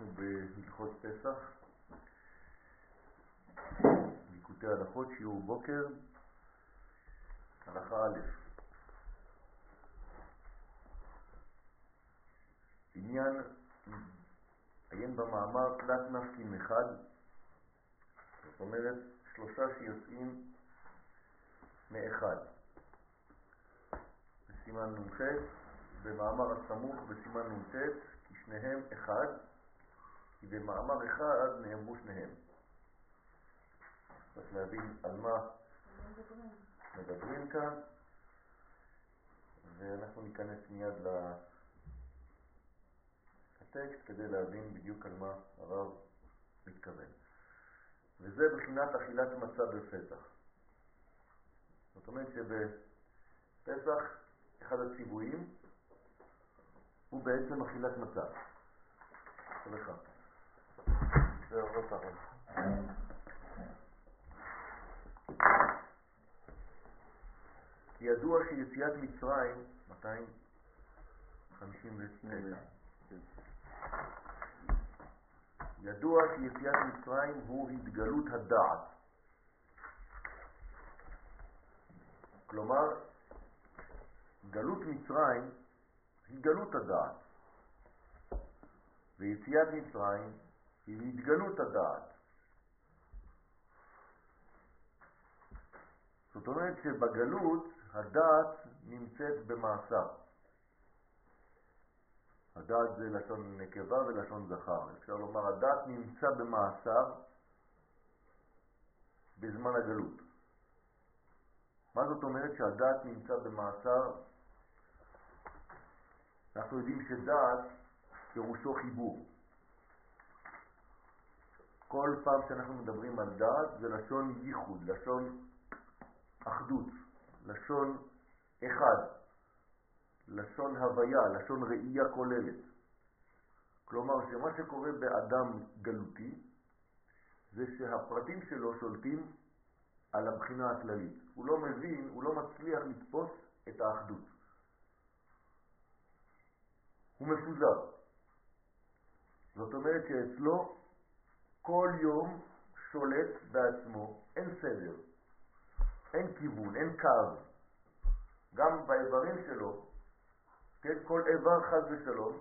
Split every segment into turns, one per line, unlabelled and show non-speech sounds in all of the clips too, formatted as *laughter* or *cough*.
אנחנו בהלכות פסח, ליקוטי הלכות, שיעור בוקר, הלכה א'. עניין, עיין במאמר תלת נפקין אחד, זאת אומרת שלושה שיוצאים מאחד. בסימן נ"ח, במאמר הסמוך בסימן נ"ט, כי שניהם אחד, כי במאמר אחד נאמרו שניהם. צריך להבין על מה מדברים כאן, ואנחנו ניכנס מיד לטקסט כדי להבין בדיוק על מה הרב מתכוון. וזה בחינת אכילת מצה בפסח. זאת אומרת שבפסח אחד הציוויים הוא בעצם אכילת מצה. סליחה. ידוע שיציאת מצרים, 252, ידוע שיציאת מצרים הוא התגלות הדעת. כלומר, גלות מצרים היא גלות הדעת. ויציאת מצרים היא התגלות הדעת. זאת אומרת שבגלות הדעת נמצאת במאסר. הדעת זה לשון נקבה ולשון זכר. אפשר לומר, הדעת נמצא במאסר בזמן הגלות. מה זאת אומרת שהדעת נמצא במאסר? אנחנו יודעים שדעת פירושו חיבור. כל פעם שאנחנו מדברים על דעת זה לשון ייחוד, לשון אחדות, לשון אחד, לשון הוויה, לשון ראייה כוללת. כלומר שמה שקורה באדם גלותי זה שהפרטים שלו שולטים על הבחינה הכללית. הוא לא מבין, הוא לא מצליח לתפוס את האחדות. הוא מפוזר. זאת אומרת שאצלו כל יום שולט בעצמו, אין סדר, אין כיוון, אין קו. גם באיברים שלו, כן, כל איבר חז ושלום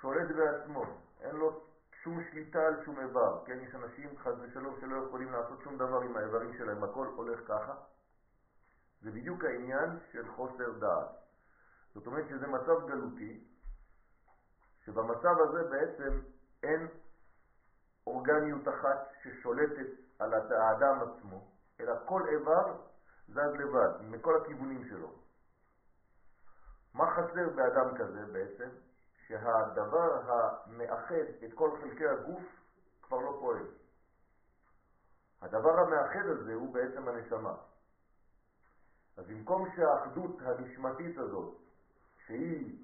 שולט בעצמו, אין לו שום שליטה על שום איבר, כן, יש אנשים חז ושלום שלא יכולים לעשות שום דבר עם האיברים שלהם, הכל הולך ככה. זה בדיוק העניין של חוסר דעת. זאת אומרת שזה מצב גלותי, שבמצב הזה בעצם אין אורגניות אחת ששולטת על האדם עצמו, אלא כל איבר זז לבד, מכל הכיוונים שלו. מה חסר באדם כזה בעצם? שהדבר המאחד את כל חלקי הגוף כבר לא פועל. הדבר המאחד הזה הוא בעצם הנשמה. אז במקום שהאחדות הנשמתית הזאת, שהיא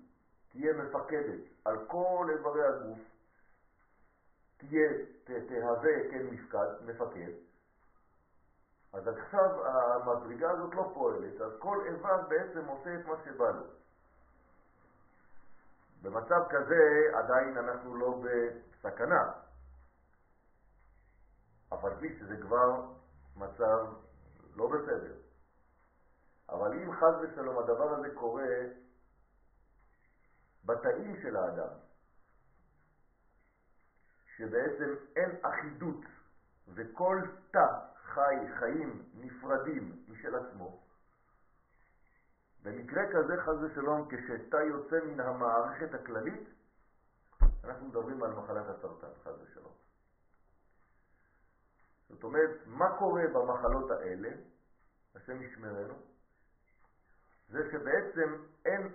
תהיה מפקדת על כל איברי הגוף, תהיה, תהווה כן מפקד, מפקד, אז עכשיו המדרגה הזאת לא פועלת, אז כל איבר בעצם עושה את מה שבא לו. במצב כזה עדיין אנחנו לא בסכנה, אבל כפי שזה כבר מצב לא בסדר. אבל אם חז ושלום הדבר הזה קורה בתאים של האדם, שבעצם אין אחידות וכל תא חי חיים נפרדים משל עצמו, במקרה כזה חז ושלום כשתא יוצא מן המערכת הכללית, אנחנו מדברים על מחלת הסרטן, חז ושלום. זאת אומרת, מה קורה במחלות האלה, השם ישמרנו, זה שבעצם אין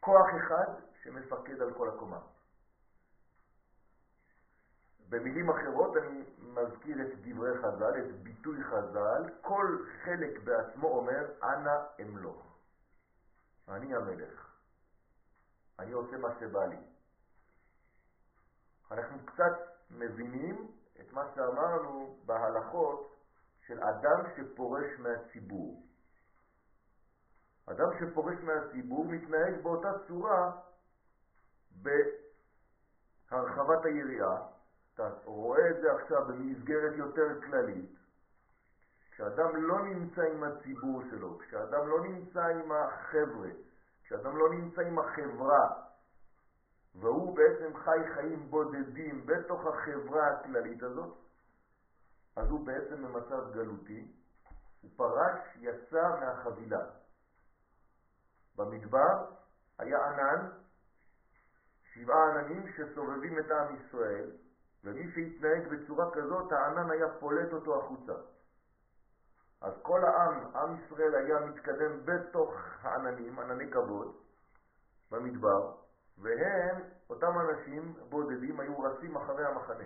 כוח אחד שמפקד על כל הקומה. במילים אחרות אני מזכיר את דברי חז"ל, את ביטוי חז"ל, כל חלק בעצמו אומר, אנא אמלוך. אני המלך. אני עושה מה שבא לי. אנחנו קצת מבינים את מה שאמרנו בהלכות של אדם שפורש מהציבור. אדם שפורש מהציבור מתנהג באותה צורה בהרחבת היריעה, אתה רואה את זה עכשיו במסגרת יותר כללית, כשאדם לא נמצא עם הציבור שלו, כשאדם לא נמצא עם החבר'ה, כשאדם לא נמצא עם החברה, והוא בעצם חי חיים בודדים בתוך החברה הכללית הזאת, אז הוא בעצם במצב גלותי, הוא פרש, יצא מהחבילה. במדבר היה ענן, שבעה עננים שסובבים את עם ישראל, ומי שהתנהג בצורה כזאת, הענן היה פולט אותו החוצה. אז כל העם, עם ישראל היה מתקדם בתוך העננים, ענני כבוד, במדבר, והם, אותם אנשים בודדים, היו רצים אחרי המחנה,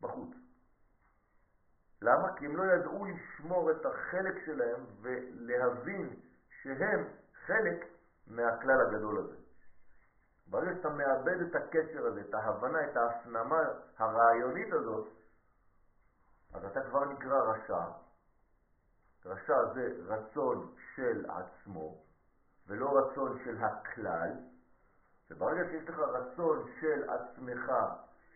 בחוץ. למה? כי הם לא ידעו לשמור את החלק שלהם ולהבין שהם חלק מהכלל הגדול הזה. ברגע שאתה מאבד את הקשר הזה, את ההבנה, את ההפנמה הרעיונית הזאת, אז אתה כבר נקרא רשע. רשע זה רצון של עצמו, ולא רצון של הכלל, וברגע שיש לך רצון של עצמך,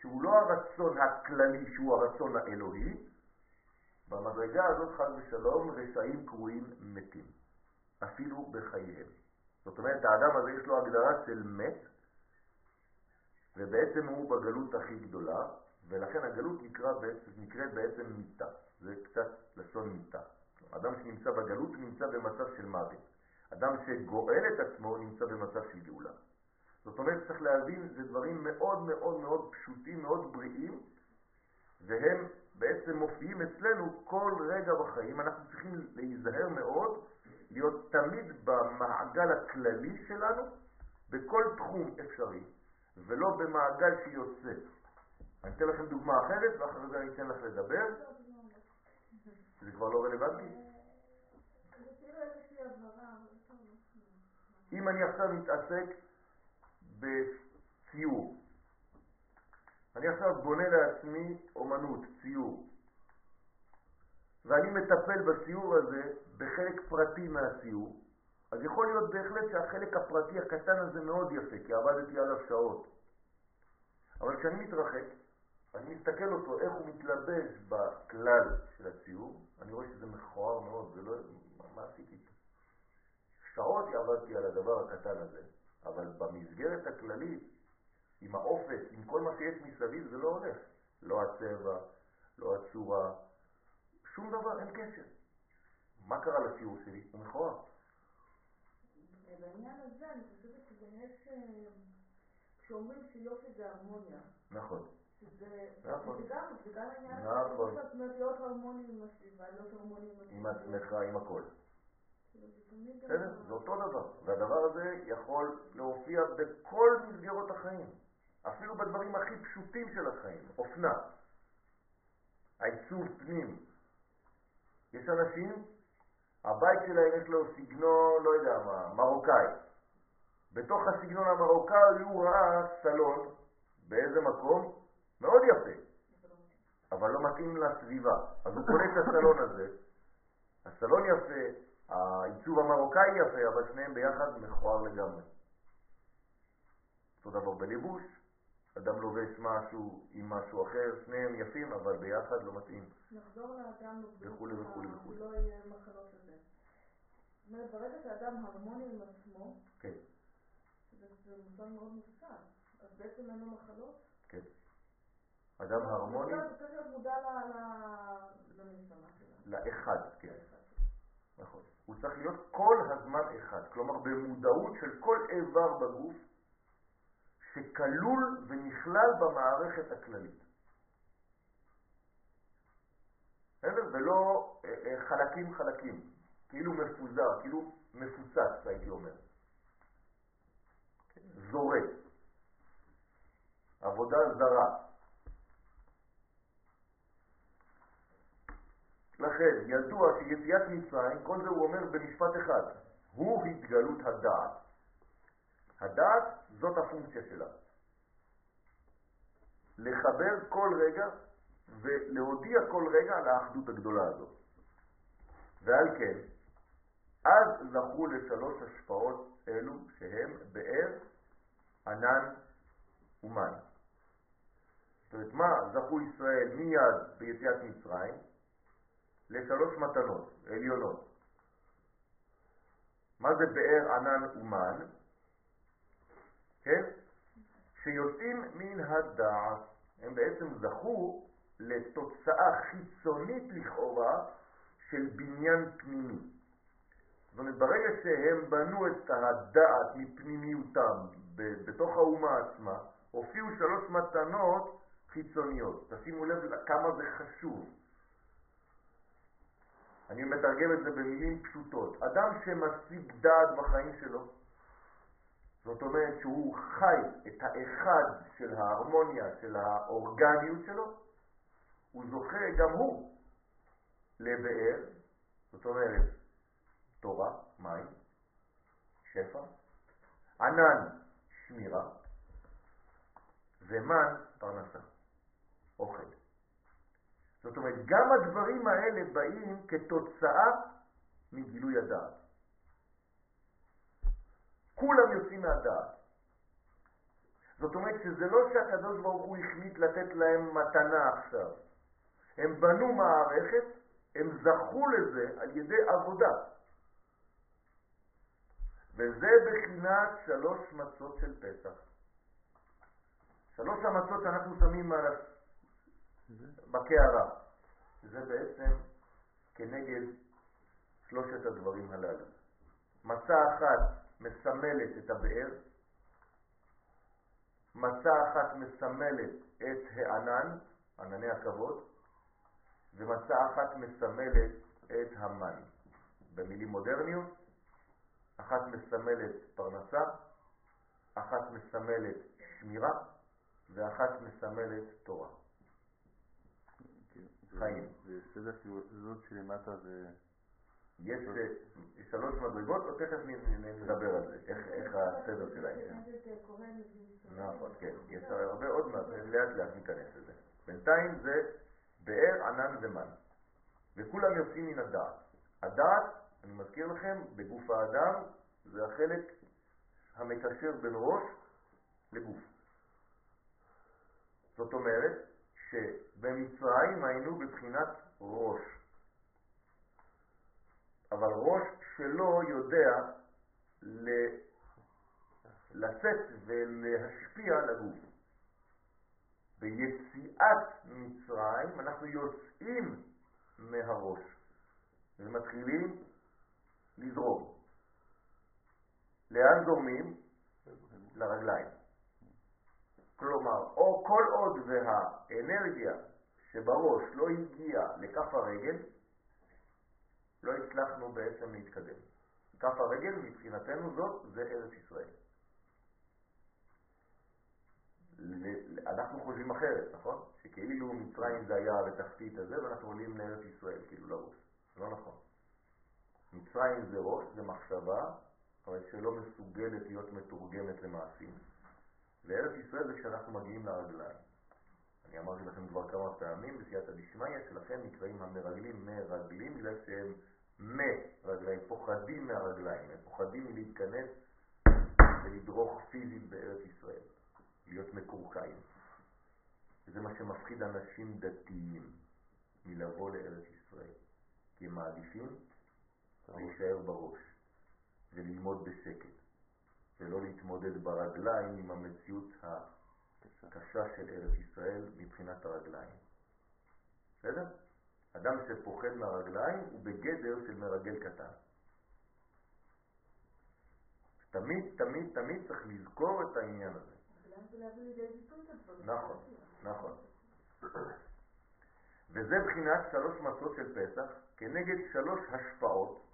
שהוא לא הרצון הכללי, שהוא הרצון האלוהי, במדרגה הזאת חד ושלום רשעים קרויים מתים, אפילו בחייהם. זאת אומרת, האדם הזה יש לו הגדרה של מת, ובעצם הוא בגלות הכי גדולה, ולכן הגלות נקראת בעצם מיטה. זה קצת לשון מיטה. אדם שנמצא בגלות נמצא במצב של מוות. אדם שגואל את עצמו נמצא במצב של גאולה. זאת אומרת, צריך להבין, זה דברים מאוד מאוד מאוד פשוטים, מאוד בריאים, והם בעצם מופיעים אצלנו כל רגע בחיים. אנחנו צריכים להיזהר מאוד, להיות תמיד במעגל הכללי שלנו, בכל תחום אפשרי, ולא במעגל שיוצא. אני אתן לכם דוגמה אחרת, ואחרי זה אני אתן לך לדבר. זה כבר לא רלוונטי? אם אני עכשיו מתעסק בציור, אני עכשיו בונה לעצמי אומנות, ציור, ואני מטפל בציור הזה בחלק פרטי מהציור, אז יכול להיות בהחלט שהחלק הפרטי הקטן הזה מאוד יפה, כי עבדתי עליו שעות. אבל כשאני מתרחק, אני מסתכל אותו, איך הוא מתלבש בכלל של הציור, אני רואה שזה מכוער מאוד, זה לא... מה עשיתי? שעות עבדתי על הדבר הקטן הזה, אבל במסגרת הכללית, עם האופק, עם כל מה שיש מסביב, זה לא הולך. לא הצבע, לא הצורה, שום דבר, אין קשר. מה קרה לציור שלי? הוא מכוער.
בעניין הזה אני חושבת שבאמת אה, כשאומרים שיופי זה הרמוניה.
נכון.
שזה
נכון.
גם, זה גם העניין,
נכון.
זאת אומרת להיות הרמוני עם הסביבה, להיות הרמוני עם
עצמך, עם הכל.
כאילו,
בסדר? זה אותו דבר. והדבר הזה יכול להופיע בכל מסגרות החיים. אפילו בדברים הכי פשוטים של החיים. אופנה. העיצוב פנים. יש אנשים, הבית שלהם יש לו סגנון, לא יודע מה, מרוקאי. בתוך הסגנון המרוקאי הוא ראה סלון, באיזה מקום? מאוד יפה. אבל לא מתאים לסביבה. אז הוא קונה את הסלון הזה. הסלון יפה, העיצוב המרוקאי יפה, אבל שניהם ביחד מכוער לגמרי. אותו דבר בליבוש, אדם לובש משהו עם משהו אחר, שניהם יפים, אבל ביחד לא מתאים.
נחזור לאדם
וכולי וכולי וכולי.
לא יהיה מחלות לזה. זאת אומרת, ברגע שאדם הרמוני עם עצמו,
כן,
זה זה מושג מאוד מופסד. אז בעצם אין לו מחלות?
כן. אדם הרמוני
הוא צריך להיות מודע ל- ל- לנשמה שלו.
לאחד, כן, נכון. הוא צריך להיות כל הזמן אחד, כלומר במודעות של כל איבר בגוף שכלול ונכלל במערכת הכללית. בסדר? ולא אה, אה, חלקים חלקים, כאילו מפוזר, כאילו מפוצץ, הייתי אומר. זורק. עבודה זרה. לכן, ידוע שיציאת מצרים, כל זה הוא אומר במשפט אחד, הוא התגלות הדעת. הדעת זאת הפונקציה שלה. לחבר כל רגע ולהודיע כל רגע על האחדות הגדולה הזאת. ועל כן, אז זכו לשלוש השפעות אלו שהם באר, ענן ומים. זאת אומרת, מה זכו ישראל מיד ביציאת מצרים? לשלוש מתנות עליונות. מה זה באר ענן ומן? כן? שיוצאים מן הדעת. הם בעצם זכו לתוצאה חיצונית לכאורה של בניין פנימי. זאת אומרת, ברגע שהם בנו את הדעת מפנימיותם בתוך האומה עצמה, הופיעו שלוש מתנות חיצוניות. תשימו לב כמה זה חשוב. אני מתרגם את זה במילים פשוטות. אדם שמשיג דעת בחיים שלו, זאת אומרת שהוא חי את האחד של ההרמוניה, של האורגניות שלו, הוא זוכה גם הוא לבאר, זאת אומרת תורה, מים, שפע, ענן, שמירה, ומן, פרנסה, אוכל. זאת אומרת, גם הדברים האלה באים כתוצאה מגילוי הדעת. כולם יוצאים מהדעת. זאת אומרת שזה לא שהקדוש ברוך הוא החליט לתת להם מתנה עכשיו. הם בנו מערכת, הם זכו לזה על ידי עבודה. וזה בחינת שלוש מצות של פסח. שלוש המצות שאנחנו שמים על בקערה. זה בעצם כנגד שלושת הדברים הללו. מצה אחת מסמלת את הבאר, מצה אחת מסמלת את הענן, ענני הכבוד, ומצה אחת מסמלת את המן. במילים מודרניות, אחת מסמלת פרנסה, אחת מסמלת שמירה, ואחת מסמלת תורה. חיים.
וסדר סיבולות שלמטה זה...
יש שלוש מדרגות, או תכף נדבר על זה, איך הסדר שלהם. נכון, כן. יש הרבה עוד מעט, לאט לאט ניכנס לזה. בינתיים זה באר, ענן ומן. וכולם יוצאים מן הדעת. הדעת, אני מזכיר לכם, בגוף האדם, זה החלק המקשר בין ראש לגוף. זאת אומרת שבמצרים היינו בבחינת ראש. אבל ראש שלא יודע לשאת ולהשפיע על הגוף. ביציאת מצרים אנחנו יוצאים מהראש ומתחילים לזרום. לאן זורמים? לרגליים. כלומר, או כל עוד והאנרגיה שבראש לא הגיעה לכף הרגל, לא הצלחנו בעצם להתקדם. כף הרגל מבחינתנו זאת, זה ארץ ישראל. אנחנו חושבים אחרת, נכון? שכאילו מצרים זה היה בתחתית הזה ואנחנו עולים לארץ ישראל, כאילו לראש. לא נכון. מצרים זה ראש, זה מחשבה, אבל שלא מסוגלת להיות מתורגמת למעשים. וארץ ישראל זה כשאנחנו מגיעים לרגליים. אני אמרתי לכם כבר כמה פעמים בסייעתא דשמיא שלכם נקראים המרגלים מרגלים בגלל שהם מרגליים, פוחדים מהרגליים, הם פוחדים מלהתכנס ולדרוך פיזית בארץ ישראל, להיות מקורקעים. וזה מה שמפחיד אנשים דתיים מלבוא לארץ ישראל, כי הם מעדיפים להישאר בראש וללמוד בשקט. ולא להתמודד ברגליים עם המציאות הקשה של ארץ ישראל מבחינת הרגליים. בסדר? אדם שפוחד מהרגליים הוא בגדר של מרגל קטן. תמיד, תמיד, תמיד צריך לזכור את העניין הזה. נכון, נכון. וזה בחינת שלוש מצות של פסח כנגד שלוש השפעות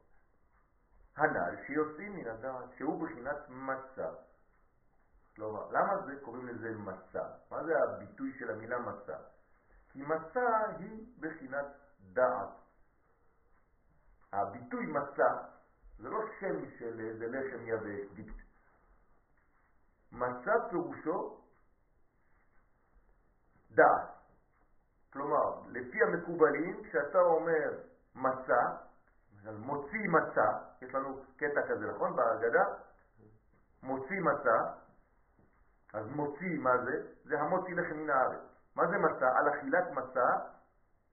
הנ"ל שיוצאים מן הדעת, שהוא בחינת מצה. כלומר, למה זה קוראים לזה מצה? מה זה הביטוי של המילה מצה? כי מצה היא בחינת דעת. הביטוי מצה זה לא שם של איזה לחם יבש, דיקט. מצה פירושו דעת. כלומר, לפי המקובלים, כשאתה אומר מצה, מוציא מצה, יש לנו קטע כזה, נכון? בהגדה, מוציא מצה, אז מוציא, מה זה? זה המוציא לחם מן הארץ. מה זה מצה? על אכילת מצה,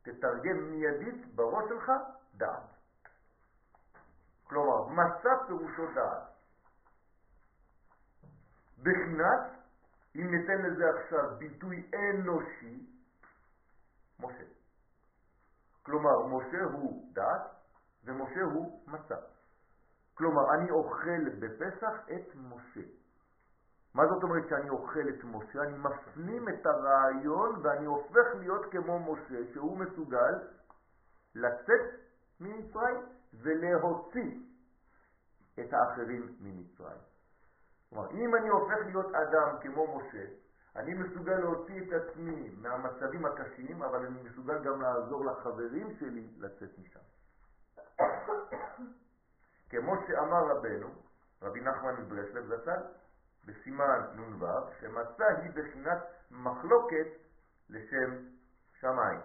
תתרגם מיידית בראש שלך דעת. כלומר, מצה פירושו דעת. בחינת, אם ניתן לזה עכשיו ביטוי אנושי, משה. כלומר, משה הוא דעת ומשה הוא מצה. כלומר, אני אוכל בפסח את משה. מה זאת אומרת שאני אוכל את משה? אני מפנים את הרעיון ואני הופך להיות כמו משה, שהוא מסוגל לצאת ממצרים ולהוציא את האחרים ממצרים. כלומר, אם אני הופך להיות אדם כמו משה, אני מסוגל להוציא את עצמי מהמצבים הקשים, אבל אני מסוגל גם לעזור לחברים שלי לצאת משם. כמו שאמר רבנו, רבי נחמן מברסלב זצ"ל, בסימן נ"ו, שמצה היא בחינת מחלוקת לשם שמיים.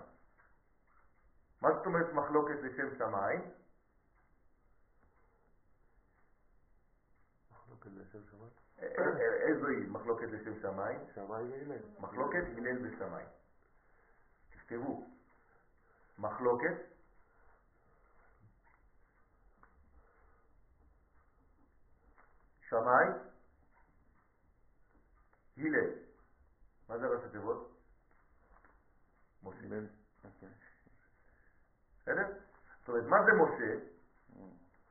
מה זאת אומרת מחלוקת לשם שמיים?
מחלוקת לשם שמיים?
איזו היא מחלוקת לשם שמיים?
שמיים והלל.
מחלוקת הלל ושמיים. תכתבו, מחלוקת שמיים, הלל. מה זה ראשי תיבות? משה.
אוקיי.
בסדר? זאת אומרת, מה זה משה?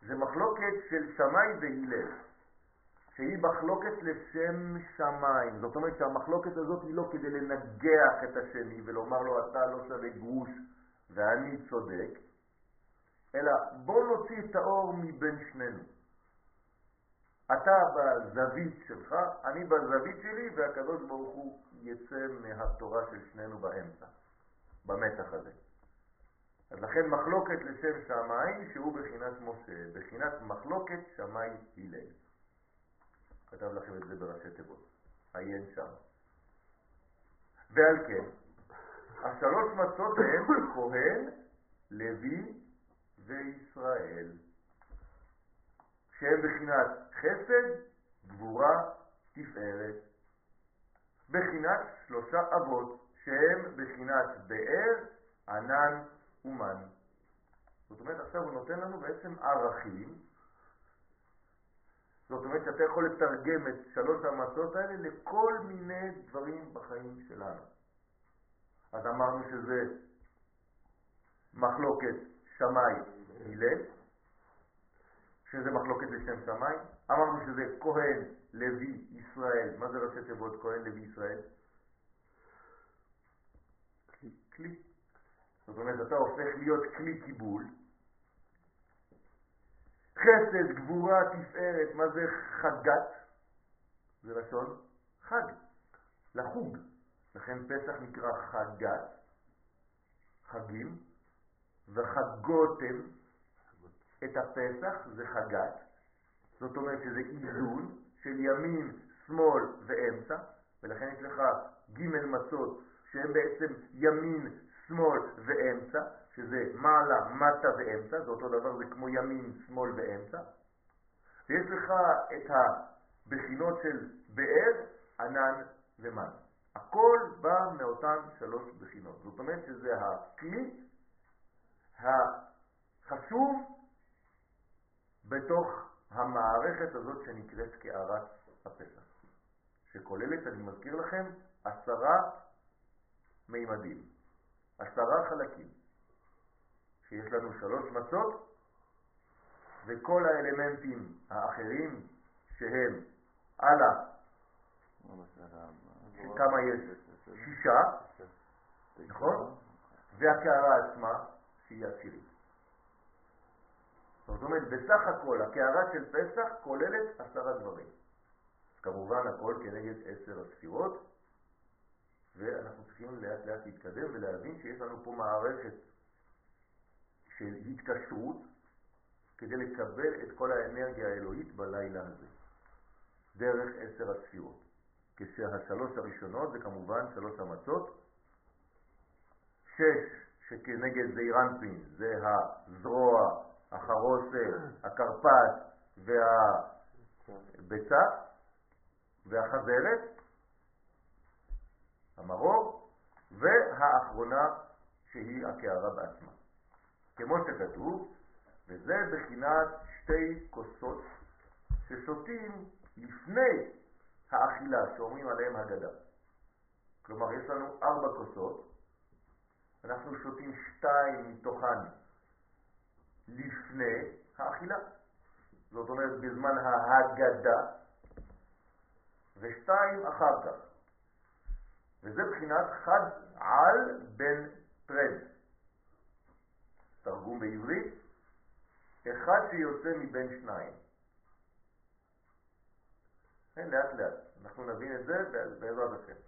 זה מחלוקת של שמאי והלל, שהיא מחלוקת לשם שמיים. זאת אומרת שהמחלוקת הזאת היא לא כדי לנגח את השני ולומר לו אתה לא שווה גרוש ואני צודק, אלא בוא נוציא את האור מבין שנינו. אתה בזווית שלך, אני בזווית שלי, והקדוש ברוך הוא יצא מהתורה של שנינו באמצע, במתח הזה. אז לכן מחלוקת לשם שמיים שהוא בחינת משה, בחינת מחלוקת שמאי הלל. כתב לכם את זה בראשי תיבות, עיין שם. ועל כן, השלוש מצות הן כהן, לוי וישראל. שהם בחינת חסד, גבורה, תפארת. בחינת שלושה אבות, שהם בחינת באר, ענן ומן. זאת אומרת, עכשיו הוא נותן לנו בעצם ערכים. זאת אומרת שאתה יכול לתרגם את שלוש המצות האלה לכל מיני דברים בחיים שלנו. אז אמרנו שזה מחלוקת שמאי הלל, שזה מחלוקת לשם שמיים. אמרנו שזה כהן, לוי, ישראל. מה זה ראשי תיבות כהן, לוי, ישראל? כלי. כלי. זאת אומרת, אתה הופך להיות כלי קיבול. חסד, גבורה, תפארת, מה זה חגת? זה לשון חג, לחוג. לכן פסח נקרא חגת, חגים, וחגותם את הפסח זה חגת, זאת אומרת שזה איזון של ימין, שמאל ואמצע, ולכן יש לך ג' מצות שהם בעצם ימין, שמאל ואמצע, שזה מעלה, מטה ואמצע, זה אותו דבר, זה כמו ימין, שמאל ואמצע. ויש לך את הבחינות של באר, ענן ומן. הכל בא מאותן שלוש בחינות. זאת אומרת שזה הכלי החשוב בתוך המערכת הזאת שנקראת קערת הפסח, שכוללת, אני מזכיר לכם, עשרה מימדים, עשרה חלקים, שיש לנו שלוש מצות וכל האלמנטים האחרים שהם הלאה, כמה יש? שישה, נכון? והקערה עצמה שהיא עשירית. זאת אומרת, בסך הכל, הקערה של פסח כוללת עשרה דברים. כמובן, הכל כנגד עשר הספירות, ואנחנו צריכים לאט לאט להתקדם ולהבין שיש לנו פה מערכת של התקשרות כדי לקבל את כל האנרגיה האלוהית בלילה הזה, דרך עשר הספירות. כשהשלוש הראשונות זה כמובן שלוש המצות, שש שכנגד זעירנפין זה הזרוע החרוסת, הקרפס והביצה והחזרת, המרור, והאחרונה שהיא הקערה בעצמה. כמו שכתוב, וזה בחינת שתי כוסות ששותים לפני האכילה, שאומרים עליהם הגדה. כלומר, יש לנו ארבע כוסות, אנחנו שותים שתיים מתוכן לפני האכילה, זאת אומרת בזמן ההגדה, ושתיים אחר כך. וזה בחינת חד על בן טרנד. תרגום בעברית, אחד שיוצא מבין שניים. כן, לאט לאט, אנחנו נבין את זה בעזרת השם.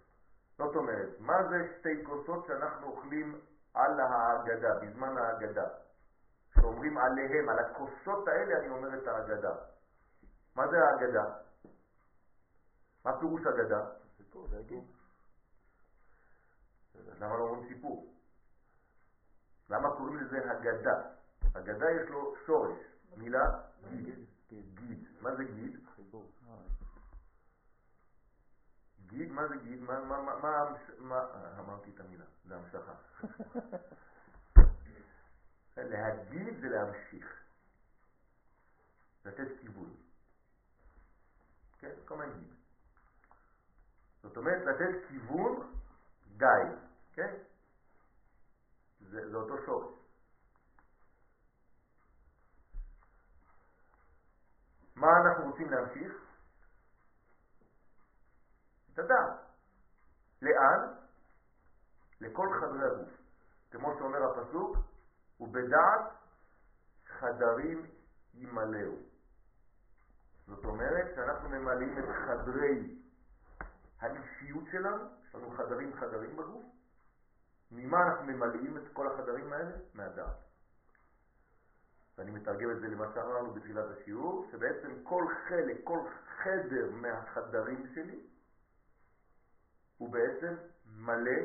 זאת אומרת, מה זה שתי כוסות שאנחנו אוכלים על ההגדה, בזמן ההגדה? שאומרים עליהם, על הכוסות האלה אני אומר את ההגדה. מה זה ההגדה? מה פירוש הגדה?
סיפור, זה הגיל.
למה לא אומרים סיפור? למה קוראים לזה הגדה? הגדה יש לו שורש, מילה גיד. גיד. מה זה גיד? גיד, מה זה גיד? מה, מה, מה, מה, אמרתי את המילה, זה המשכה. *laughs* להגיד זה להמשיך, לתת כיוון. כן, מיני גיד. זאת אומרת, לתת כיוון גיא, כן? זה, זה אותו שורש. מה אנחנו רוצים להמשיך? את הדעת. לאן? לכל חדרי הגוף. כמו שאומר הפסוק, ובדעת חדרים ימלאו. זאת אומרת שאנחנו ממלאים את חדרי האישיות שלנו, יש לנו חדרים חדרים בגוף. ממה אנחנו ממלאים את כל החדרים האלה? מהדעת. ואני מתרגם את זה למה שאמרנו בתחילת השיעור, שבעצם כל חלק, כל חדר מהחדרים שלי הוא בעצם מלא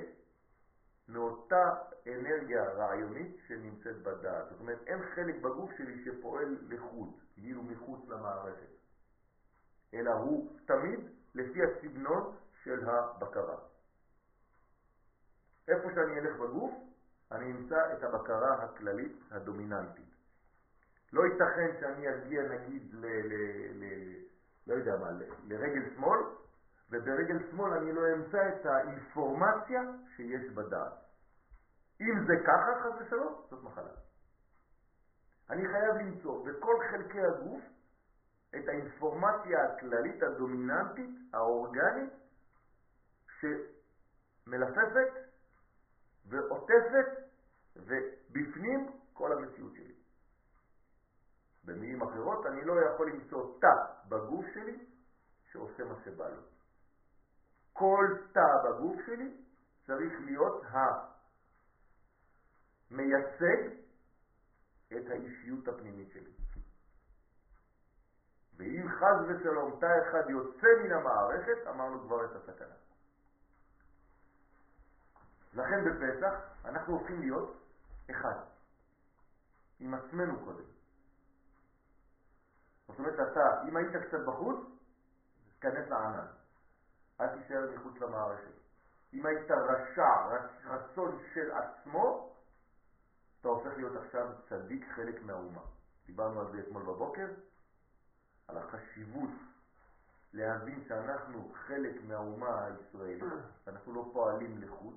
מאותה אנרגיה רעיונית שנמצאת בדעת. זאת אומרת, אין חלק בגוף שלי שפועל לחוד, כאילו מחוץ למערכת, אלא הוא תמיד לפי הסגנון של הבקרה. איפה שאני אלך בגוף, אני אמצא את הבקרה הכללית הדומיננטית. לא ייתכן שאני אגיע נגיד ל... ל, ל לא יודע מה, ל, לרגל שמאל, וברגל שמאל אני לא אמצא את האינפורמציה שיש בדעת. אם זה ככה, חס ושלום, זאת מחלה. אני חייב למצוא בכל חלקי הגוף את האינפורמציה הכללית הדומיננטית, האורגנית, שמלפפת ועוטפת ובפנים כל המציאות שלי. במילים אחרות, אני לא יכול למצוא תא בגוף שלי שעושה מה שבא לו. כל תא בגוף שלי צריך להיות המייצג את האישיות הפנימית שלי. ואם חז ושלום תא אחד יוצא מן המערכת, אמרנו כבר את הסכנה. לכן בפסח אנחנו הופכים להיות אחד, עם עצמנו קודם. זאת אומרת, אתה, אם היית קצת בחוץ, תיכנס לענן. אל תישאר מחוץ למערכת. אם היית רשע, רצון של עצמו, אתה הופך להיות עכשיו צדיק חלק מהאומה. דיברנו על זה אתמול בבוקר, על החשיבות להבין שאנחנו חלק מהאומה הישראלית, *clears throat* אנחנו לא פועלים לחוד,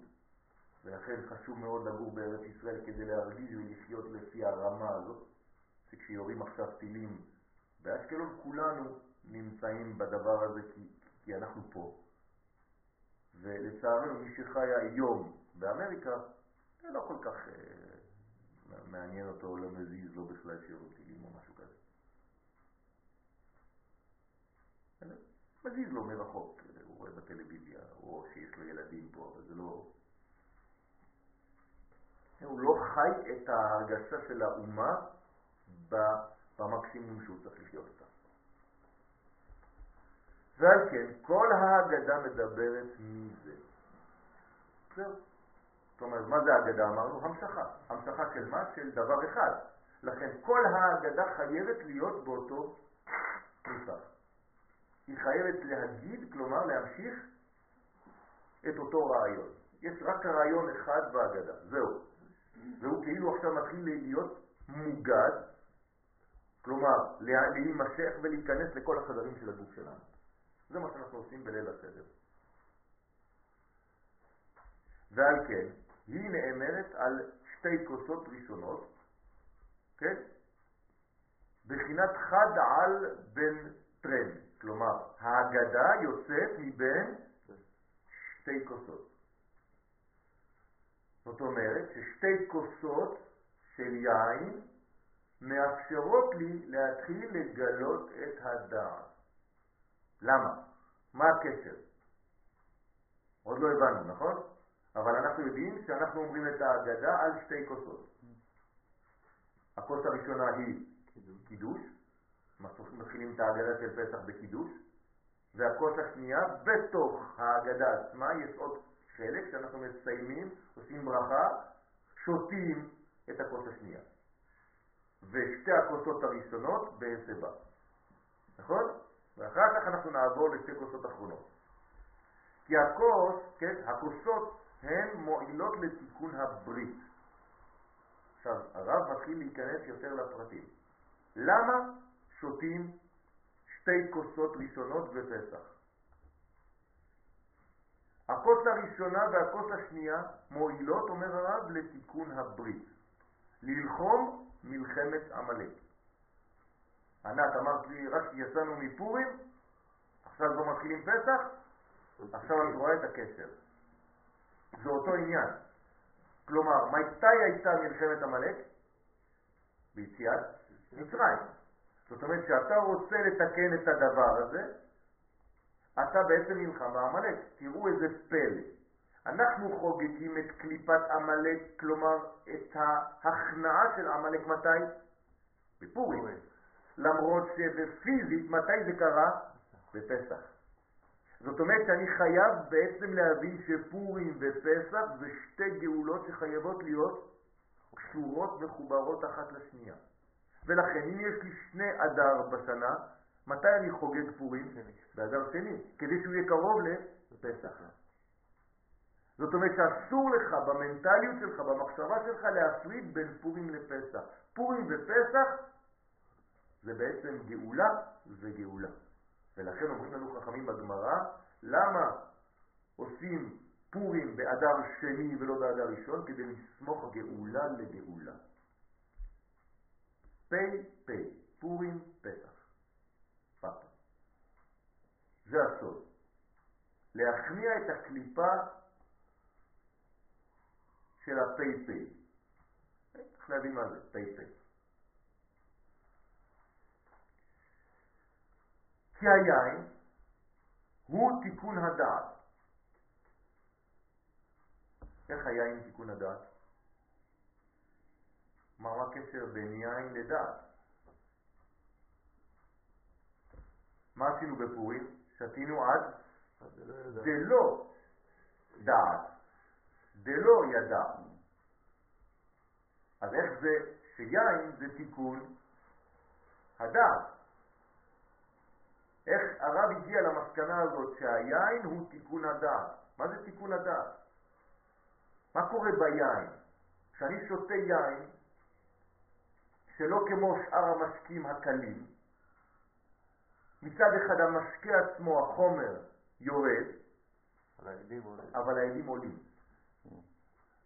ולכן חשוב מאוד לגור בארץ ישראל כדי להרגיש ולחיות לפי הרמה הזאת, שכשיורים עכשיו טילים באשקלון כולנו נמצאים בדבר הזה כי, כי אנחנו פה. ולצערנו מי שחי היום באמריקה, זה לא כל כך אה, מעניין אותו, לא מזיז לו בכלל שירות טילים או משהו כזה. מזיז לו מרחוק, הוא רואה בטלוויזיה, או שיש לו ילדים פה, אבל זה לא... הוא לא חי את ההרגשה של האומה במקסימום שהוא צריך לחיות אותה. ועל כן, כל ההגדה מדברת מזה. זאת אומרת, מה זה ההגדה? אמרנו המשכה. המשכה של מה? של דבר אחד. לכן כל ההגדה חייבת להיות באותו נוסח. היא חייבת להגיד, כלומר להמשיך את אותו רעיון. יש רק רעיון אחד בהגדה, זהו. והוא כאילו עכשיו מתחיל להיות מוגד, כלומר להימשך ולהיכנס לכל החדרים של הגוף שלנו. זה מה שאנחנו עושים בליל הסדר. ועל כן, היא נאמרת על שתי כוסות ראשונות, כן? בחינת חד על בן טרן, כלומר, ההגדה יוצאת מבין שתי כוסות. זאת אומרת ששתי כוסות של יין מאפשרות לי להתחיל לגלות את הדעת. למה? מה הקשר? עוד לא הבנו, נכון? אבל אנחנו יודעים שאנחנו אומרים את ההגדה על שתי כוסות. הכוס הראשונה היא קידוש, מתחילים את ההגדה של פסח בקידוש, והכוס השנייה, בתוך ההגדה עצמה יש עוד חלק שאנחנו מסיימים, עושים ברכה, שותים את הכוס השנייה. ושתי הכוסות הראשונות בהסבה. נכון? ואחר כך אנחנו נעבור לשתי כוסות אחרונות. כי הכוס, כן, הכוסות הן מועילות לתיקון הברית. עכשיו, הרב מתחיל להיכנס יותר לפרטים. למה שותים שתי כוסות ראשונות בפסח? הכוס הראשונה והכוס השנייה מועילות, אומר הרב, לתיקון הברית. ללחום מלחמת עמלק. ענת, אמרת לי, רק יצאנו מפורים, עכשיו כבר מתחילים פסח, עכשיו את רואה את הקשר. זה אותו עניין. כלומר, מתי הייתה מלחמת עמלק? ביציאת מצרים. זאת אומרת שאתה רוצה לתקן את הדבר הזה, אתה בעצם נלחם בעמלק. תראו איזה פלא. אנחנו חוגגים את קליפת עמלק, כלומר את ההכנעה של עמלק מתי? בפורים. למרות שבפיזית, מתי זה קרה? בפסח. זאת אומרת שאני חייב בעצם להבין שפורים ופסח זה שתי גאולות שחייבות להיות קשורות מחוברות אחת לשנייה. ולכן אם יש לי שני אדר בשנה, מתי אני חוגג פורים? באדר שני, כדי שהוא יהיה קרוב לפסח. זאת אומרת שאסור לך במנטליות שלך, במחשבה שלך, להפריד בין פורים לפסח. פורים ופסח זה בעצם גאולה וגאולה. ולכן אומרים לנו חכמים בגמרא, למה עושים פורים באדר שני ולא באדר ראשון? כדי לסמוך גאולה לגאולה. פי פי, פורים. פאפה. זה הסוד. להכניע את הקליפה של הפי פי. צריך להבין מה זה פי פי. כי היין הוא תיקון הדעת. איך היין תיקון הדעת? מה הקשר בין יין לדעת? מה עשינו בפורים? שתינו עד דלא דעת, דלא ידע. אז איך זה שיין זה תיקון הדעת? איך הרב הגיע למסקנה הזאת שהיין הוא תיקון הדעת? מה זה תיקון הדעת? מה קורה ביין? כשאני שותה יין, שלא כמו שאר המשקים הקלים, מצד אחד המשקה עצמו, החומר, יורד, אבל העדים עולים.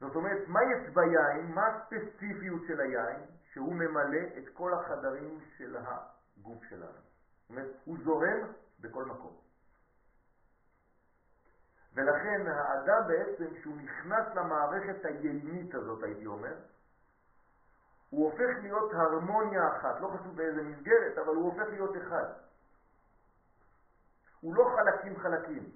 זאת אומרת, מה יש ביין, מה הספציפיות של היין, שהוא ממלא את כל החדרים של הגוף שלנו. אומרת, הוא זורם בכל מקום. ולכן האדם בעצם, כשהוא נכנס למערכת היינית הזאת, הייתי אומר, הוא הופך להיות הרמוניה אחת, לא חשוב באיזה מסגרת, אבל הוא הופך להיות אחד. הוא לא חלקים חלקים.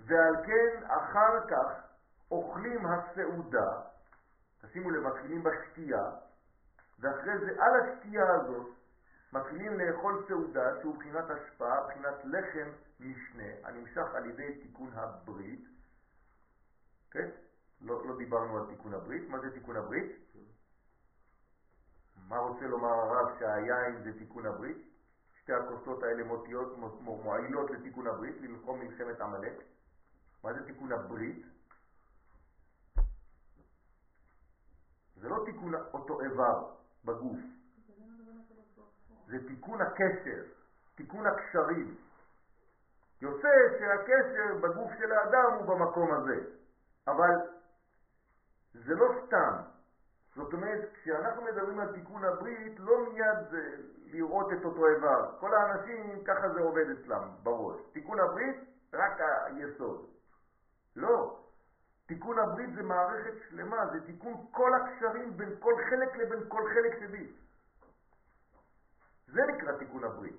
ועל כן אחר כך אוכלים הסעודה, תשימו לב, מתחילים בשתייה, ואחרי זה על השתייה הזאת מתחילים לאכול סעודה שהוא בחינת השפעה, בחינת לחם משנה, הנמשך על ידי תיקון הברית. כן? לא, לא דיברנו על תיקון הברית. מה זה תיקון הברית? מה רוצה לומר הרב שהיין זה תיקון הברית? שתי הכוסות האלה מוטיות, מועילות לתיקון הברית, ללחום מלחמת עמלק. מה זה תיקון הברית? זה לא תיקון אותו איבר בגוף, זה תיקון הקשר, תיקון הקשרים. יוצא שהקשר בגוף של האדם הוא במקום הזה, אבל זה לא סתם. זאת אומרת, כשאנחנו מדברים על תיקון הברית, לא מיד זה לראות את אותו איבר. כל האנשים, ככה זה עובד אצלם בראש. תיקון הברית, רק היסוד. לא. תיקון הברית זה מערכת שלמה, זה תיקון כל הקשרים בין כל חלק לבין כל חלק שבי. זה נקרא תיקון הברית.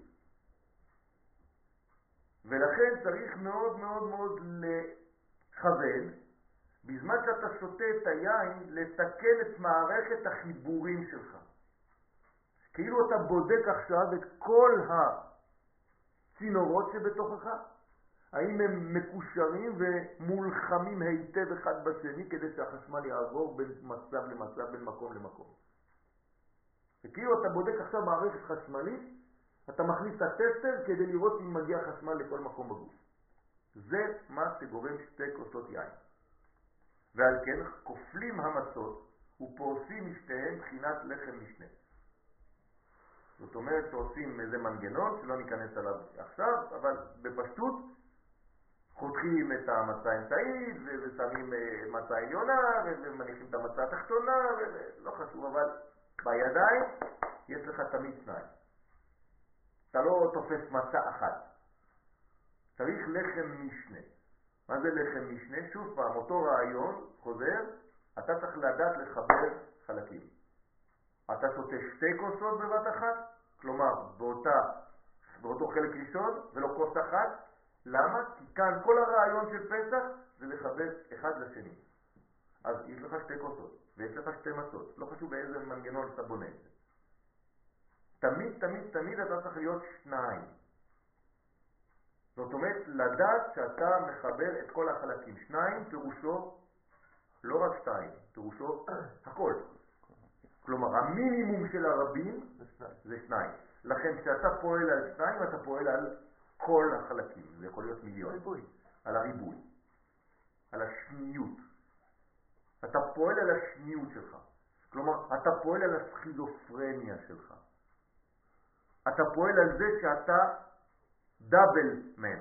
ולכן צריך מאוד מאוד מאוד לכוון, בזמן שאתה שותה את היין, לתקן את מערכת החיבורים שלך. כאילו אתה בודק עכשיו את כל הצינורות שבתוכך, האם הם מקושרים ומולחמים היטב אחד בשני כדי שהחשמל יעבור בין מצב למצב, בין מקום למקום. וכאילו אתה בודק עכשיו מערכת חשמלית, אתה מכניס את הטסטר כדי לראות אם מגיע חשמל לכל מקום בגוף. זה מה שגורם שתי כוסות יין. ועל כן כופלים המצות ופורסים משתיהם בחינת לחם משנה. זאת אומרת שעושים איזה מנגנון שלא ניכנס עליו עכשיו, אבל בפשטות חותכים את המצה האמצעית ושמים אה, מצה עליונה ומניחים את המצה התחתונה, לא חשוב, אבל בידיים יש לך תמיד שניים. אתה לא תופס מצה אחת. צריך לחם משנה. מה זה לחם משנה? שוב פעם, אותו רעיון חוזר, אתה צריך לדעת לחבר חלקים. אתה שותה שתי כוסות בבת אחת, כלומר באותה, באותו חלק ראשון ולא כוס אחת. למה? כי כאן כל הרעיון של פסח זה לחבר אחד לשני. אז יש לך שתי כוסות ויש לך שתי מצות, לא חשוב באיזה מנגנון אתה בונה את זה. תמיד, תמיד, תמיד אתה צריך להיות שניים. זאת אומרת, לדעת שאתה מחבר את כל החלקים. שניים פירושו לא רק שתיים, פירושו *clears throat* הכל. כלומר, המינימום של הרבים זה שניים. לכן כשאתה פועל על שניים, אתה פועל על כל החלקים. זה יכול להיות מיליון. על הריבוי. על השניות. אתה פועל על השניות שלך. כלומר, אתה פועל על הסכיזופרניה שלך. אתה פועל על זה שאתה דאבל מן.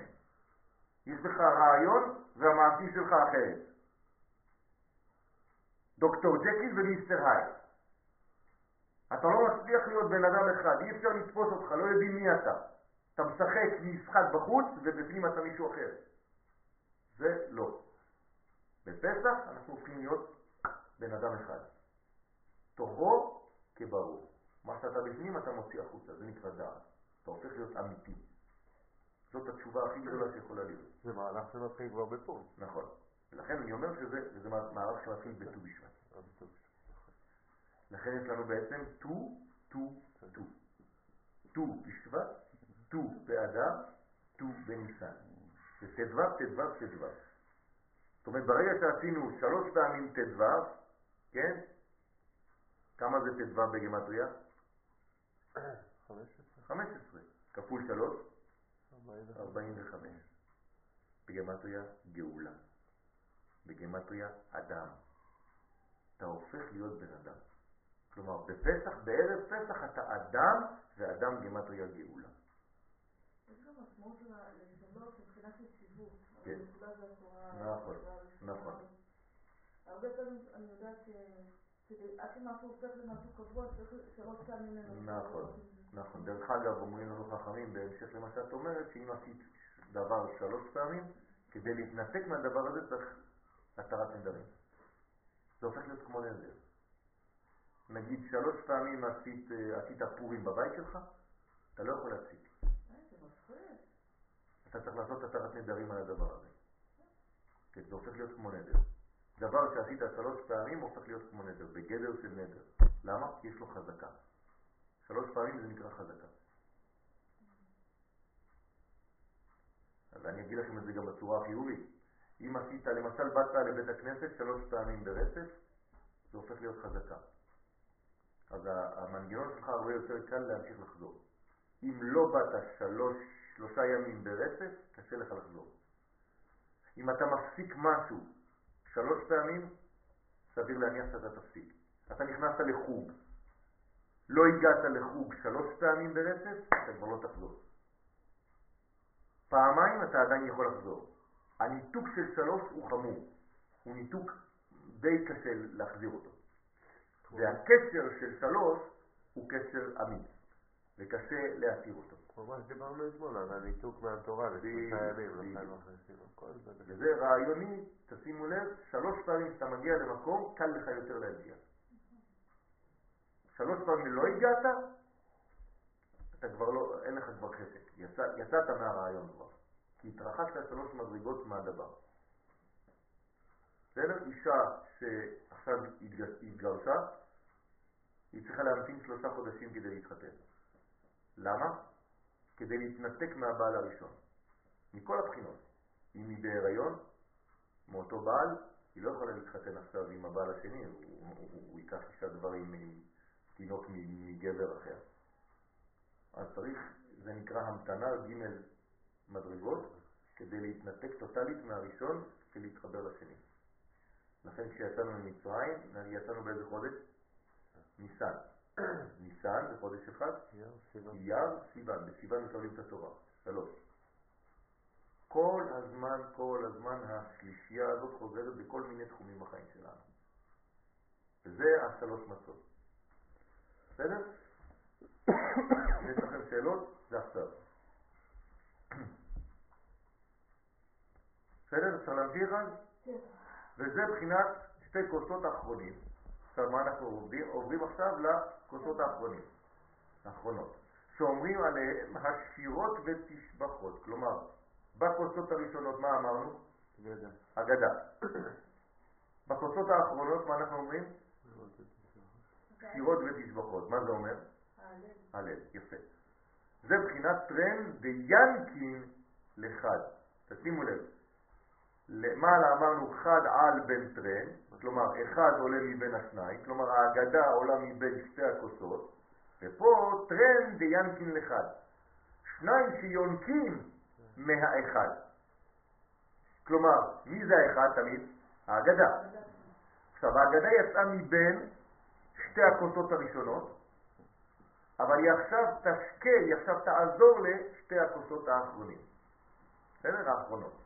יש לך רעיון והמעשי שלך אחרת. דוקטור ג'קיל ומיסטר היי. אתה לא מצליח להיות בן אדם אחד, אי אפשר לתפוס אותך, לא יודעים מי אתה. אתה משחק משחק בחוץ ובפנים אתה מישהו אחר. זה לא. בפסח אנחנו הופכים להיות בן אדם אחד. תוכו כברור. מה שאתה בפנים אתה מוציא החוצה, זה נקרא דעת. אתה הופך להיות אמיתי. זאת התשובה הכי גדולה שיכולה להיות.
זה מהלך שמתחיל כבר בפורים.
נכון. ולכן אני אומר שזה זה מערך שמתחיל בט"ו בשבט. לכן יש לנו בעצם ט"ו, ט"ו, ט"ו. ט"ו בשבט, ט"ו באדר, ט"ו בניסן. זה ט"ו, ט"ו, ט"ו. זאת אומרת, ברגע שעשינו שלוש פעמים ט"ו, כן? כמה זה ט"ו בגמטריה? 15. כפול 3? 45. בגמטריה גאולה. בגמטריה אדם. אתה הופך להיות בן אדם. כלומר, בפסח, בערב פסח אתה אדם, ואדם גמטריה גאולה.
יש גם משמעות לזונות מבחינת יציבות.
כן. נכון, נכון.
הרבה פעמים אני יודעת ש... עד שמשהו הופך למשהו קבוע צריך שלוש פעמים לנסות.
נכון, נכון. דרך אגב, אומרים לנו חכמים, בהמשך למה שאת אומרת, שאם עשית דבר שלוש פעמים, כדי להתנתק מהדבר הזה צריך התרת נדרים. זה הופך להיות כמו נדר. נגיד שלוש פעמים עשית, עשית פורים בבית שלך, אתה לא יכול להפסיק. אתה צריך לעשות התרת נדרים על הדבר הזה. כי זה הופך להיות כמו נדר. דבר שעשית שלוש פעמים הופך להיות כמו נדר, בגדר של נדר. למה? כי יש לו חזקה. שלוש פעמים זה נקרא חזקה. אז אני אגיד לכם את זה גם בצורה החיובית. אם עשית, למשל באת לבית הכנסת שלוש פעמים ברצף, זה הופך להיות חזקה. אז המנגנון שלך הרבה יותר קל להמשיך לחזור. אם לא באת שלוש, שלושה ימים ברצף, קשה לך לחזור. אם אתה מפסיק משהו שלוש פעמים, סביר להניח שאתה תפסיק. אתה נכנסת לחוג, לא הגעת לחוג שלוש פעמים ברצף, אתה כבר לא תחזור. פעמיים אתה עדיין יכול לחזור. הניתוק של שלוש הוא חמור, הוא ניתוק די קשה להחזיר אותו. והקשר של שלוש הוא קשר אמיץ, וקשה להתיר אותו.
ממש דיברנו אתמול על הניתוק מהתורה לשלושה ימים,
וזה רעיוני, תשימו לב, שלוש פעמים שאתה מגיע למקום, קל לך יותר להגיע. שלוש פעמים לא הגעת, אתה כבר לא, אין לך כבר חשק, יצא, יצאת מהרעיון כבר, כי התרחקת שלוש מדרגות מהדבר. בסדר? אישה שעכשיו התגרשה, היא צריכה להמתין שלושה חודשים כדי להתחתן. למה? כדי להתנתק מהבעל הראשון. מכל הבחינות. אם היא בהיריון, מאותו בעל, היא לא יכולה להתחתן עכשיו עם הבעל השני, הוא, הוא, הוא, הוא ייקח אישה דברים עם תינוק מגבר אחר. אז צריך, זה נקרא המתנה ג' מדרגות, כדי להתנתק טוטלית מהראשון ולהתחבר לשני. לכן כשיצאנו ממצרים, יצאנו באיזה חודש? ניסן. ניסן זה חודש אחד, אייר, סיוון, בסיוון מקבלים את התורה, שלוש. כל הזמן, כל הזמן השלישייה הזאת חוזרת בכל מיני תחומים בחיים שלנו. וזה השלוש מצות. בסדר? אם יש לכם שאלות, זה עכשיו. בסדר? אפשר להמשיך אז? כן. וזה בחינת שתי כוסות האחרונים. עכשיו מה אנחנו עובדים? עוברים עכשיו לכוסות האחרונים, האחרונות, שאומרים עליהן השירות ותשבחות. כלומר, בכוסות הראשונות מה אמרנו? אגדה. אגדה. *coughs* בכוסות האחרונות מה אנחנו אומרים? שירות ותשבחות. מה זה אומר? הלב. יפה. זה בחינת תרין דיינקין לחד. תשימו לב. למעלה אמרנו חד על בין תרין, כלומר אחד עולה מבין השניים, כלומר ההגדה עולה מבין שתי הכוסות, ופה תרין דיינקין לחד. שניים שיונקים מהאחד. כלומר, מי זה האחד תמיד? ההגדה. עכשיו, ההגדה יצאה מבין שתי הכוסות הראשונות, אבל היא עכשיו תשקה, היא עכשיו תעזור לשתי הכוסות האחרונים. בסדר? האחרונות.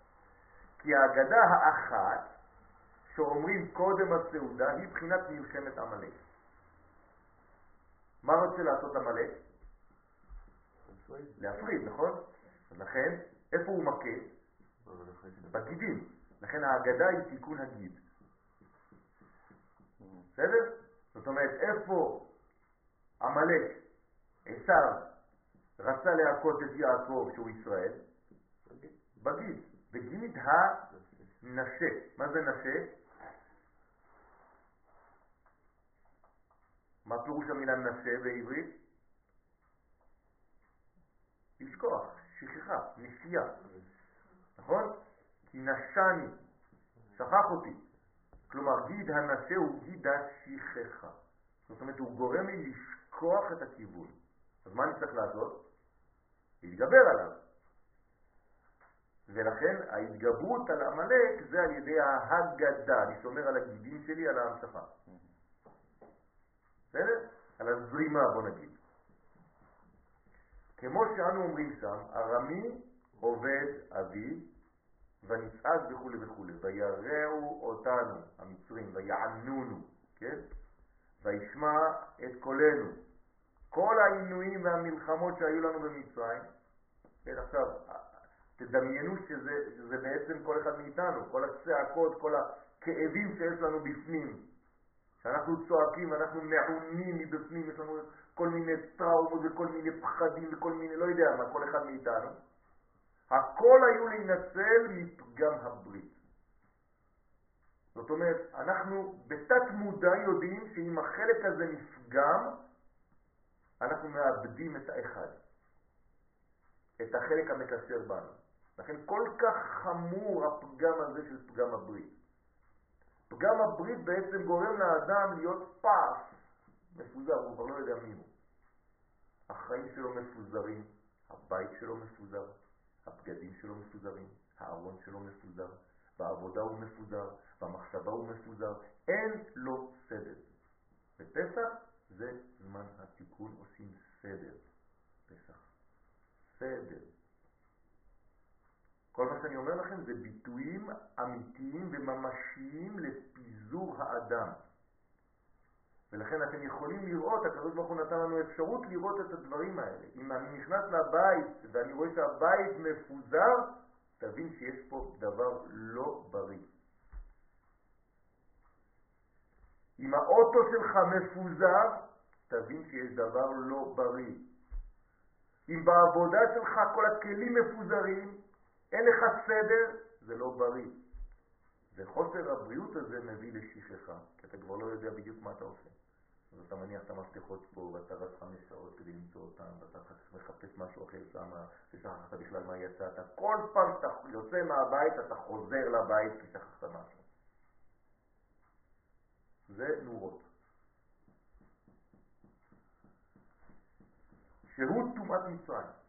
כי ההגדה האחת שאומרים קודם הסעודה היא בחינת מלחמת עמלק. מה רוצה לעשות עמלק? להפריד, נכון? לכן, איפה הוא מכה? בגידים. לכן ההגדה היא תיקון הגיד. בסדר? זאת אומרת, איפה עמלק, עשיו, רצה להכות את יעקב שהוא ישראל? בגיד. בגיד הנשה. מה זה נשה? מה פירוש המילה נשה בעברית? לשכוח, שכחה, נשייה. נכון? כי נשני, שכח אותי. כלומר, גיד הנשה הוא גיד השכחה. זאת אומרת, הוא גורם לי לשכוח את הכיוון. אז מה אני צריך לעשות? להתגבר עליו. ולכן ההתגברות על עמלק זה על ידי ההגדה, אני שומר על הגידים שלי, על ההמשכה. בסדר? על הזרימה בוא נגיד. כמו שאנו אומרים שם, ארמי עובד אבי ונצעד וכו' וכו', ויראו אותנו, המצרים, ויענונו, כן? וישמע את קולנו. כל העינויים והמלחמות שהיו לנו במצרים, כן, עכשיו, תדמיינו שזה, שזה בעצם כל אחד מאיתנו, כל הצעקות, כל הכאבים שיש לנו בפנים. שאנחנו צועקים, אנחנו מעונים מבפנים, יש לנו כל מיני טראומות וכל מיני פחדים וכל מיני, לא יודע מה, כל אחד מאיתנו. הכל היו להינצל מפגם הברית. זאת אומרת, אנחנו בתת מודע יודעים שאם החלק הזה נפגם, אנחנו מאבדים את האחד, את החלק המקשר בנו. לכן כל כך חמור הפגם הזה של פגם הברית. פגם הברית בעצם גורם לאדם להיות פס, מפוזר, הוא כבר לא יודע מי הוא. החיים שלו מפוזרים, הבית שלו מפוזר, הבגדים שלו מפוזרים, הארון שלו מפוזר, בעבודה הוא מפוזר, במחשבה הוא מפוזר, אין לו סדר. בפסח זה זמן התיקון, עושים סדר. פסח. סדר. כל מה שאני אומר לכם זה ביטויים אמיתיים וממשיים לפיזור האדם. ולכן אתם יכולים לראות, הקדוש ברוך הוא נתן לנו אפשרות לראות את הדברים האלה. אם אני נכנס לבית ואני רואה שהבית מפוזר, תבין שיש פה דבר לא בריא. אם האוטו שלך מפוזר, תבין שיש דבר לא בריא. אם בעבודה שלך כל הכלים מפוזרים, אין לך סדר, זה לא בריא. וחוסר הבריאות הזה מביא לשכחה, כי אתה כבר לא יודע בדיוק מה אתה עושה. אז אתה מניח את המפתחות פה, ואתה רץ חמש שעות כדי למצוא אותם, ואתה מחפש משהו אחר שם, ששכחת בכלל מה יצאת. כל פעם שאתה יוצא מהבית, אתה חוזר לבית כי שכחת משהו. זה נורות. שהוא טומאת מצרים.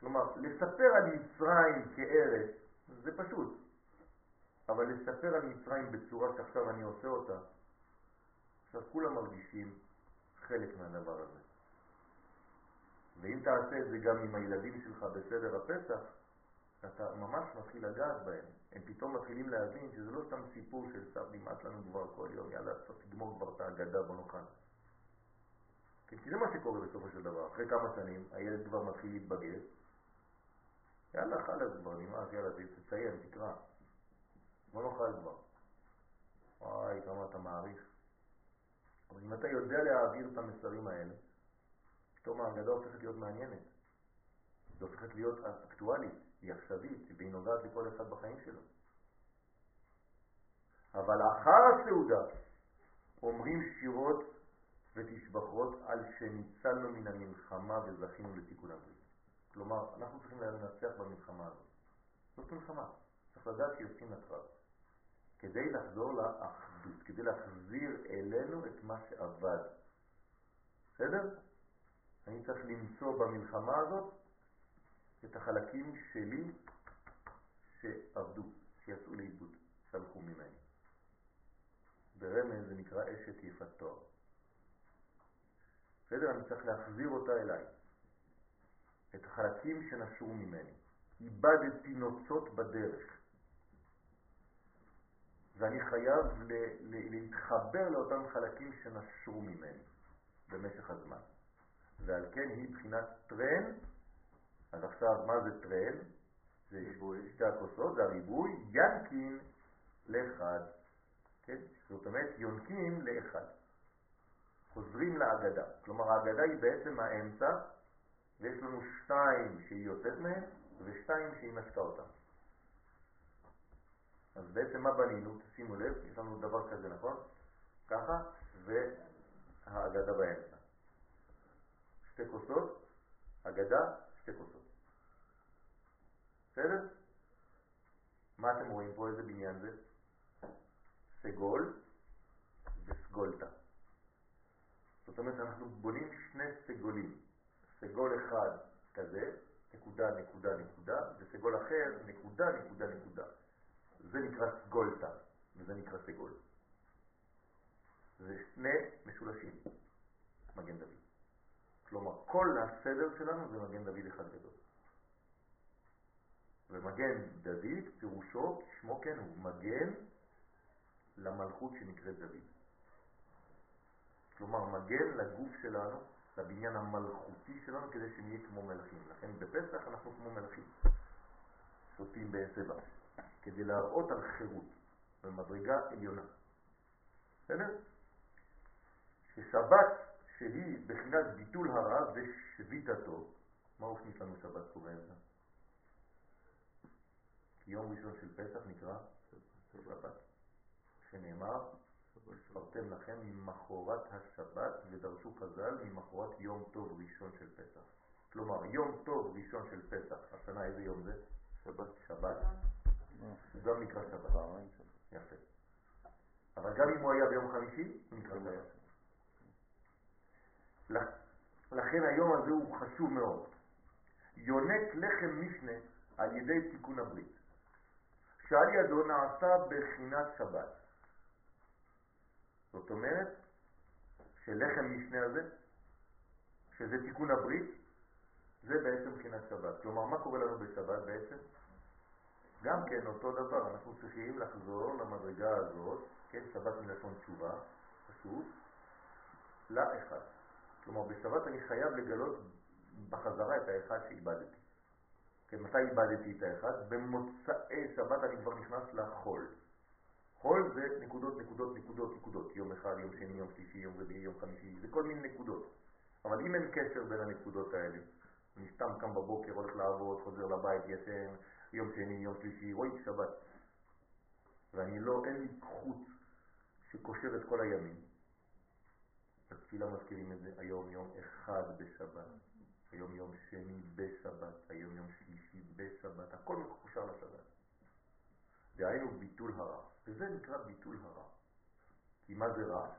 כלומר, לספר על מצרים כארץ זה פשוט, אבל לספר על מצרים בצורה שעכשיו אני עושה אותה, עכשיו כולם מרגישים חלק מהדבר הזה. ואם תעשה את זה גם עם הילדים שלך בסדר הפסח, אתה ממש מתחיל לגעת בהם. הם פתאום מתחילים להבין שזה לא סתם סיפור של סב נמאס לנו כבר כל יום, יאללה, תגמור כבר את האגדה, נאכל. כן, כי זה מה שקורה בסופו של דבר. אחרי כמה שנים הילד כבר מתחיל להתבגר, יאללה, חלאס כבר, נמאס, יאללה, תציין, תקרא. בוא נאכל כבר. וואי, כמה אתה מעריך. אבל אם אתה יודע להעביר את המסרים האלה, פתאום ההגדה הופכת להיות מעניינת. היא הופכת להיות אקטואלית, היא עכשווית, והיא נוגעת לכל אחד בחיים שלו. אבל אחר הסעודה אומרים שירות ותשבחות על שניצלנו מן המלחמה וזכינו לתיקון הברית. כלומר, אנחנו צריכים לנצח במלחמה הזאת. זאת מלחמה. צריך לדעת שיוצאים לקרב. כדי לחזור לאחדות, כדי להחזיר אלינו את מה שאבד. בסדר? אני צריך למצוא במלחמה הזאת את החלקים שלי שעבדו, שיצאו לאיבוד, שהלכו ממני. ברמז זה נקרא אשת יפת תואר. בסדר? אני צריך להחזיר אותה אליי. את החלקים שנשרו ממני. איבדתי נוצות בדרך. ואני חייב להתחבר לאותם חלקים שנשרו ממני במשך הזמן. ועל כן היא בחינת טרן, אז עכשיו מה זה טרן? זה. שתי הכוסות, זה הריבוי, ינקין לאחד. כן? זאת אומרת, יונקים לאחד. חוזרים להגדה. כלומר, ההגדה היא בעצם האמצע, ויש לנו שתיים שהיא יוצאת מהן, ושתיים שהיא נשקה אותן. אז בעצם מה בנינו? שימו לב, יש לנו דבר כזה, נכון? ככה, והאגדה באמצע. שתי כוסות, אגדה, שתי כוסות. בסדר? מה אתם רואים פה? איזה בניין זה? סגול וסגולתה. זאת אומרת, אנחנו בונים שני סגולים. סגול אחד כזה, נקודה, נקודה, נקודה, וסגול אחר, נקודה, נקודה, נקודה. זה נקרא סגולתה, וזה נקרא סגול. זה שני משולשים, מגן דוד. כלומר, כל הסדר שלנו זה מגן דוד אחד גדול. ומגן דוד, פירושו, שמו כן, הוא מגן למלכות שנקראת דוד. כלומר, מגן לגוף שלנו, לבניין המלכותי שלנו, כדי שנהיה כמו מלכים. לכן בפסח אנחנו כמו מלכים, שותים בעשבה. כדי להראות על חירות במדרגה עליונה. בסדר? ששבת שהיא בחינת ביטול הרע ושביתתו, מה הוכניס לנו שבת פה באמצע? יום ראשון של פסח נקרא שבת, שנאמר, ספרתם לכם ממחורת השבת ודרשו חז"ל ממחורת יום טוב ראשון של פסח. כלומר, יום טוב ראשון של פסח, השנה איזה יום זה? שבת. שבת. הוא גם נקרא שבת. יפה. אבל גם אם הוא היה ביום חמישי, הוא נקרא שבת. לכן היום הזה הוא חשוב מאוד. יונק לחם משנה על ידי תיקון הברית. שעל ידו נעשה בחינת שבת. זאת אומרת שלחם משנה הזה, שזה תיקון הברית, זה בעצם בחינת שבת. כלומר, מה קורה לנו בשבת בעצם? גם כן אותו דבר, אנחנו צריכים לחזור למדרגה הזאת, כן, שבת מלשון תשובה, פשוט, לאחד. כלומר, בשבת אני חייב לגלות בחזרה את האחד שאיבדתי. כן, מתי איבדתי את האחד? במוצאי שבת אני כבר נכנס לחול. חול זה נקודות, נקודות, נקודות, נקודות. יום אחד, יום שני, יום שלישי, יום רביעי, יום חמישי, זה כל מיני נקודות. אבל אם אין קשר בין הנקודות האלה, אני סתם קם בבוקר, הולך לעבוד, חוזר לבית, ישן, יום שני, יום שלישי, רואי שבת. ואני לא, אין לי חוט שקושר את כל הימים. בתפילה מזכירים את זה, היום יום אחד בשבת, היום יום שני בשבת, היום יום שלישי בשבת, הכל מקושר לשבת. דהיינו ביטול הרע, וזה נקרא ביטול הרע. כי מה זה רע?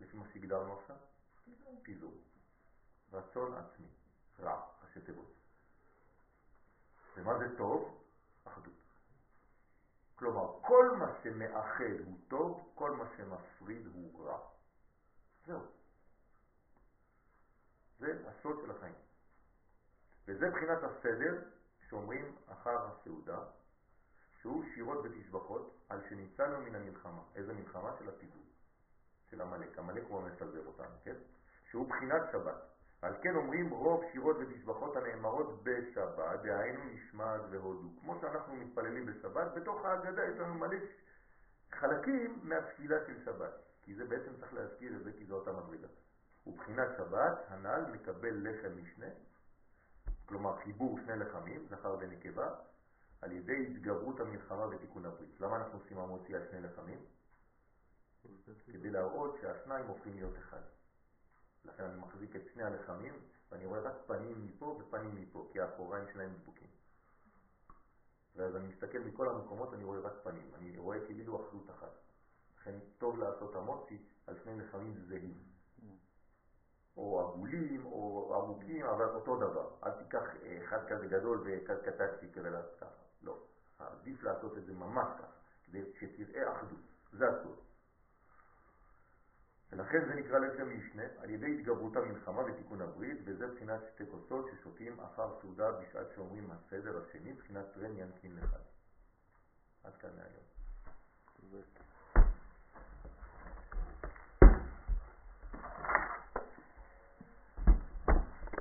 לפי מה שהגדרנו עכשיו? פיזור. רצון עצמי, רע, ראשי תיבות. ומה זה טוב? אחדות. כלומר, כל מה שמאחד הוא טוב, כל מה שמפריד הוא רע. זהו. זה הסוד של החיים. וזה בחינת הסדר שאומרים אחר הסעודה, שהוא שירות ותשבחות על שניצלנו מן המלחמה. איזה מלחמה? של הפיגור, של המלאק. המלאק הוא המפזר אותנו, כן? שהוא בחינת שבת. על כן אומרים רוב שירות ותשבחות הנאמרות בשבת, דהיינו נשמעת והודו. כמו שאנחנו מתפללים בשבת, בתוך ההגדה יש לנו מלא חלקים מהתפילה של שבת. כי זה בעצם צריך להזכיר את זה, כי זו אותה מדרגה. ובחינת שבת, הנ"ל מקבל לחם משנה, כלומר חיבור שני לחמים, זכר ונקבה, על ידי התגברות המלחמה ותיקון הברית. למה אנחנו עושים המוציא על שני לחמים? כדי להראות שהשניים הופכים להיות אחד. לכן אני מחזיק את שני הלחמים ואני רואה רק פנים מפה ופנים מפה, כי האחוריים שלהם דבוקים. ואז אני מסתכל מכל המקומות, אני רואה רק פנים, אני רואה כאילו אחדות אחת. לכן טוב לעשות המוצי על שני לחמים זהים. או עגולים או עמוקים, אבל אותו דבר. אל תיקח אחד כזה גדול ואחד קטן כדי לעשות ככה. עדיף לעשות את זה ממש ככה, כדי שתראה אחדות. זה הסוד. ולכן זה נקרא לחם משנה על ידי התגברות המלחמה ותיקון הברית, וזה בחינת שתי כוסות ששותים אחר סעודה בשעת שאומרים הסדר השני, בחינת טרן ינקין לחד. עד כאן מהיום.